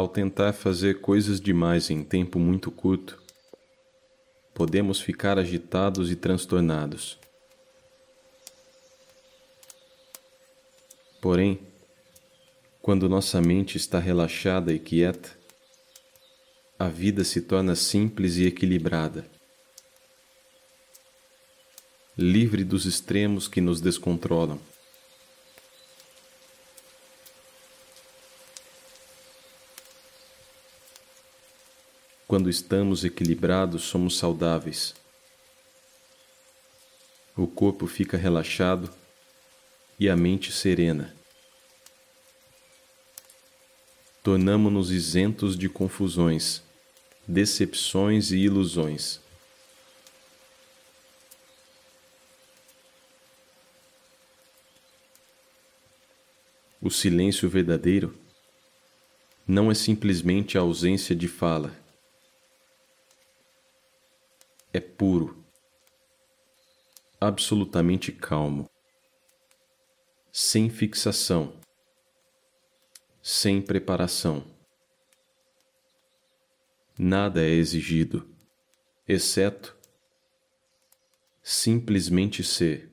Ao tentar fazer coisas demais em tempo muito curto, podemos ficar agitados e transtornados. Porém, quando nossa mente está relaxada e quieta, a vida se torna simples e equilibrada, livre dos extremos que nos descontrolam. Quando estamos equilibrados, somos saudáveis. O corpo fica relaxado e a mente serena. Tornamo-nos isentos de confusões decepções e ilusões. O silêncio verdadeiro não é simplesmente a ausência de fala. É puro, absolutamente calmo, sem fixação, sem preparação nada é exigido, exceto simplesmente ser.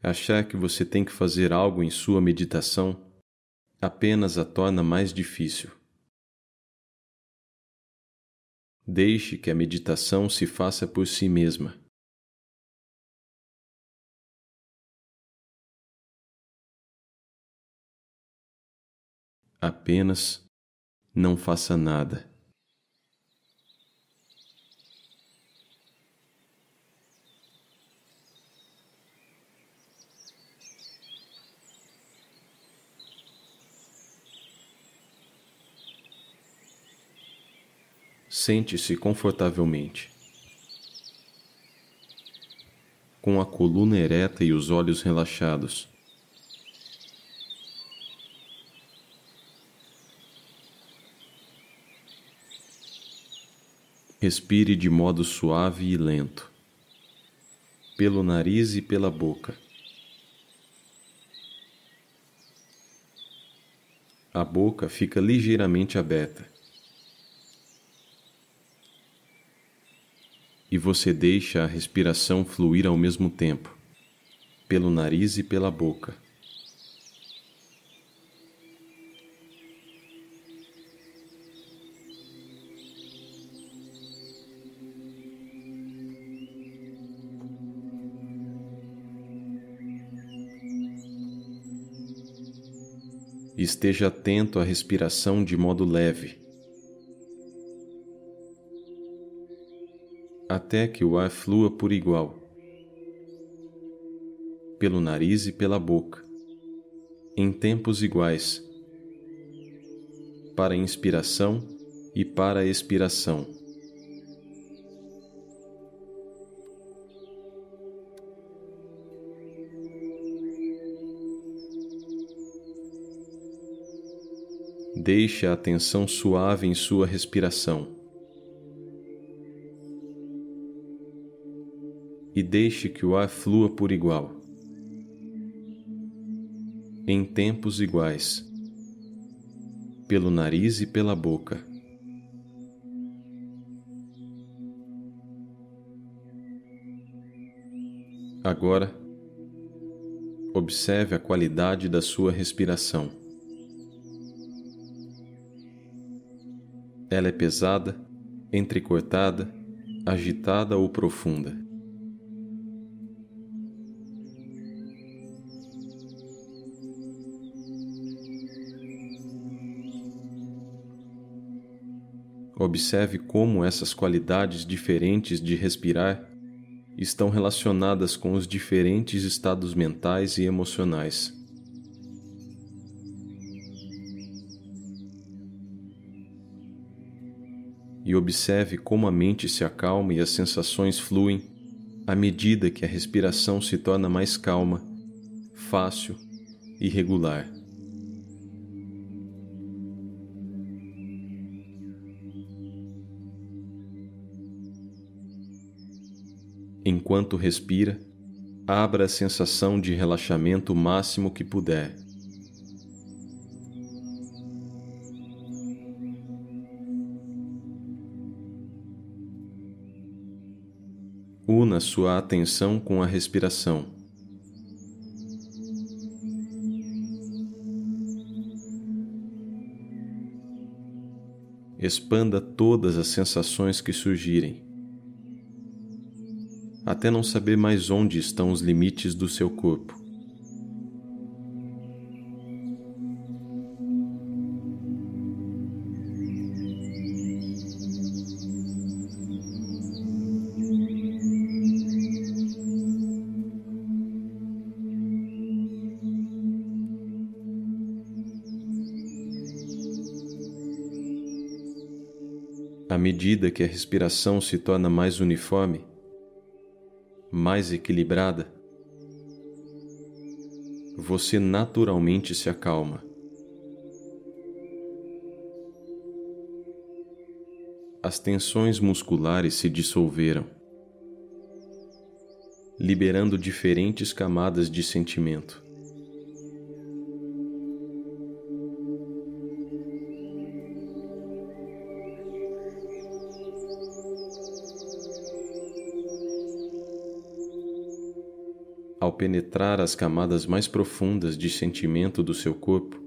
Achar que você tem que fazer algo em sua meditação apenas a torna mais difícil. Deixe que a meditação se faça por si mesma. Apenas não faça nada. Sente-se confortavelmente. Com a coluna ereta e os olhos relaxados. Respire de modo suave e lento, pelo nariz e pela boca. A boca fica ligeiramente aberta. Você deixa a respiração fluir ao mesmo tempo, pelo nariz e pela boca. Esteja atento à respiração de modo leve até que o ar flua por igual, pelo nariz e pela boca, em tempos iguais, para inspiração e para expiração. Deixe a atenção suave em sua respiração. E deixe que o ar flua por igual, em tempos iguais, pelo nariz e pela boca. Agora, observe a qualidade da sua respiração. Ela é pesada, entrecortada, agitada ou profunda. Observe como essas qualidades diferentes de respirar estão relacionadas com os diferentes estados mentais e emocionais. E observe como a mente se acalma e as sensações fluem à medida que a respiração se torna mais calma, fácil e regular. Enquanto respira, abra a sensação de relaxamento máximo que puder. Una sua atenção com a respiração. Expanda todas as sensações que surgirem, até não saber mais onde estão os limites do seu corpo. À medida que a respiração se torna mais uniforme, mais equilibrada, você naturalmente se acalma. As tensões musculares se dissolveram, liberando diferentes camadas de sentimento. Penetrar as camadas mais profundas de sentimento do seu corpo,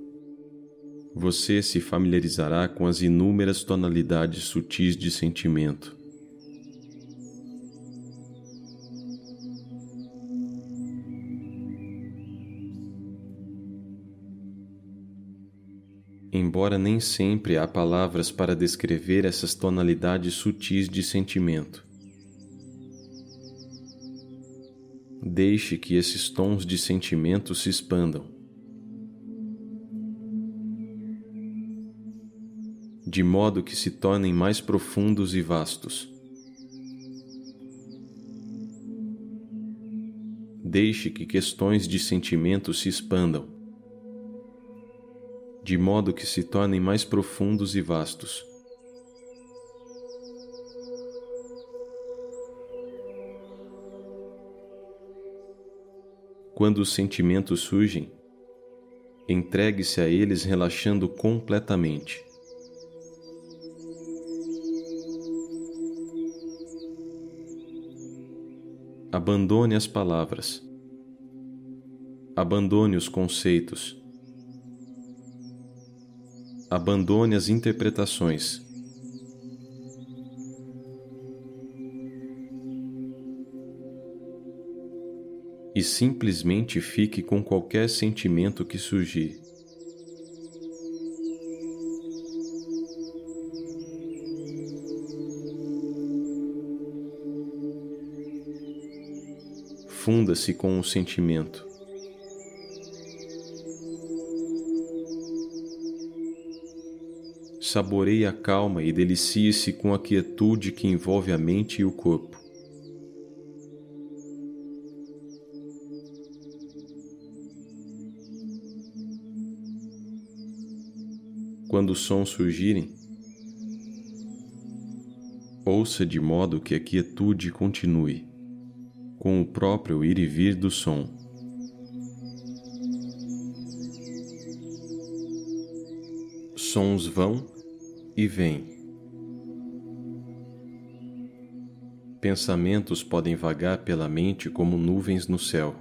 você se familiarizará com as inúmeras tonalidades sutis de sentimento. Embora nem sempre há palavras para descrever essas tonalidades sutis de sentimento, Deixe que esses tons de sentimento se expandam. De modo que se tornem mais profundos e vastos. Deixe que questões de sentimento se expandam, de modo que se tornem mais profundos e vastos. Quando os sentimentos surgem, entregue-se a eles relaxando completamente. Abandone as palavras. Abandone os conceitos. Abandone as interpretações. E simplesmente fique com qualquer sentimento que surgir. Funda-se com o sentimento. Saboreie a calma e delicie-se com a quietude que envolve a mente e o corpo. Quando os sons surgirem, ouça de modo que a quietude continue, com o próprio ir e vir do som. Sons vão e vêm. Pensamentos podem vagar pela mente como nuvens no céu.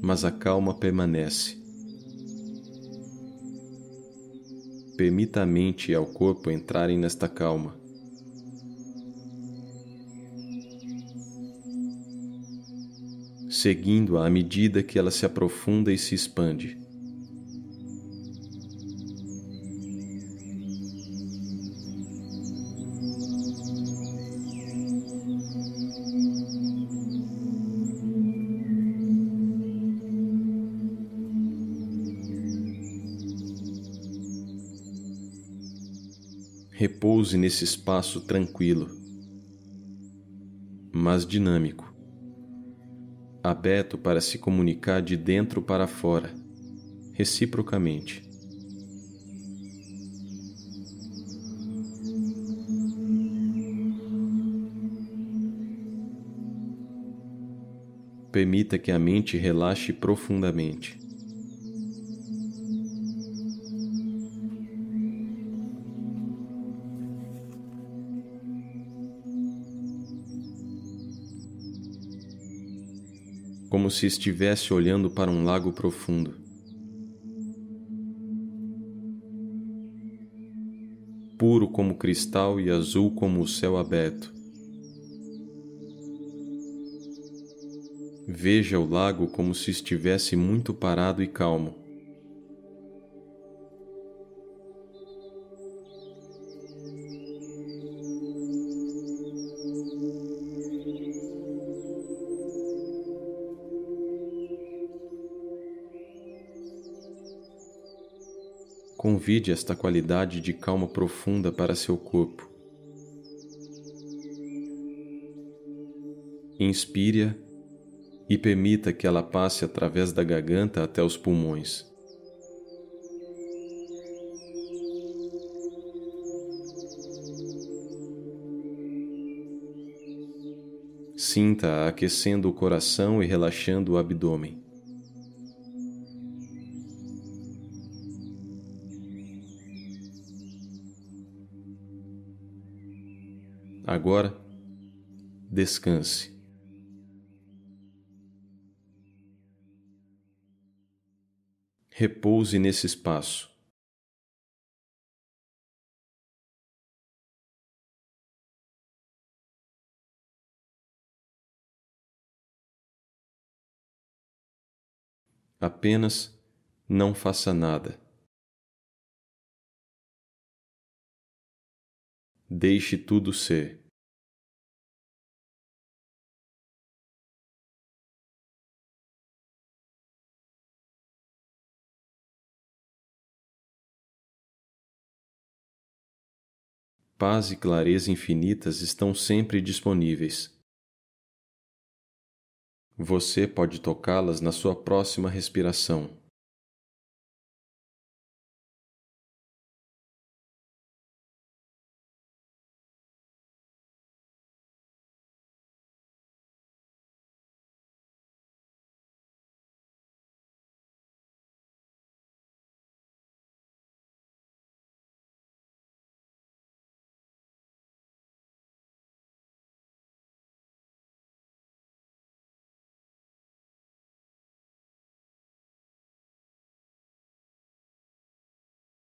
Mas a calma permanece Permita a mente e ao corpo entrarem nesta calma. Seguindo-a à medida que ela se aprofunda e se expande. repouse nesse espaço tranquilo, mas dinâmico, aberto para se comunicar de dentro para fora, reciprocamente. Permita que a mente relaxe profundamente. Como se estivesse olhando para um lago profundo. Puro como cristal e azul como o céu aberto. Veja o lago como se estivesse muito parado e calmo. Convide esta qualidade de calma profunda para seu corpo. Inspire-a e permita que ela passe através da garganta até os pulmões. Sinta-a aquecendo o coração e relaxando o abdômen. Agora, descanse. repouse nesse espaço. Apenas não faça nada. Deixe tudo ser. Paz e clareza infinitas estão sempre disponíveis. Você pode tocá-las na sua próxima respiração.